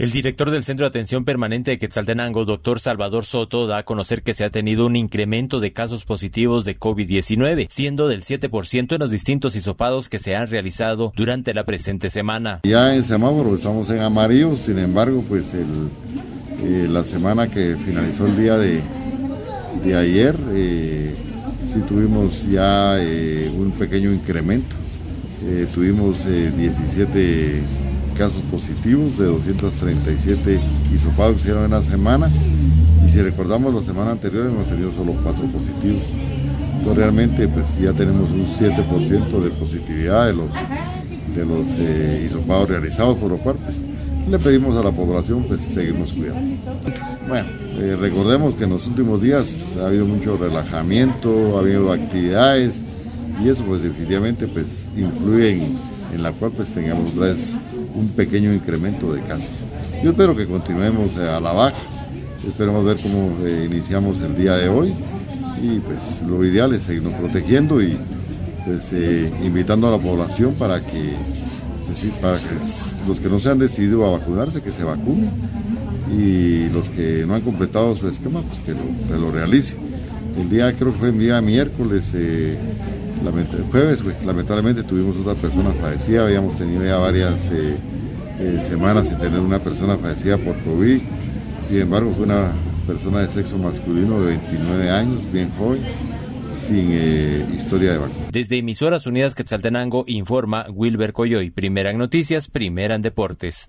El director del Centro de Atención Permanente de Quetzaltenango, doctor Salvador Soto, da a conocer que se ha tenido un incremento de casos positivos de COVID-19, siendo del 7% en los distintos hisopados que se han realizado durante la presente semana. Ya en semáforo estamos en amarillo, sin embargo, pues el, eh, la semana que finalizó el día de, ayer, eh, sí tuvimos ya eh, un pequeño incremento. Tuvimos 17 casos positivos de 237 hisopados que hicieron en la semana. Y si recordamos la semana anterior hemos tenido solo 4 positivos. Entonces realmente pues ya tenemos un 7% de positividad de los, de los eh, hisopados realizados, por lo cual pues, le pedimos a la población pues seguirnos cuidando. Bueno, eh, recordemos que en los últimos días ha habido mucho relajamiento, ha habido actividades y eso pues definitivamente pues influye en, en la cual pues tengamos un pequeño incremento de casos. Yo espero que continuemos eh, a la baja, esperemos ver cómo eh, iniciamos el día de hoy y pues lo ideal es seguirnos protegiendo y pues, eh, invitando a la población para que, para que los que no se han decidido a vacunarse, que se vacunen y los que no han completado su esquema, pues que lo, que realicen. El día, creo que fue el día miércoles, jueves, pues, lamentablemente tuvimos otra persona fallecida, habíamos tenido ya varias eh, eh, semanas sin tener una persona fallecida por COVID, sin embargo fue una persona de sexo masculino de 29 años, bien joven, sin eh, historia de vacuna. Desde Emisoras Unidas Quetzaltenango informa Wilber Coyoy, primera en noticias, primera en deportes.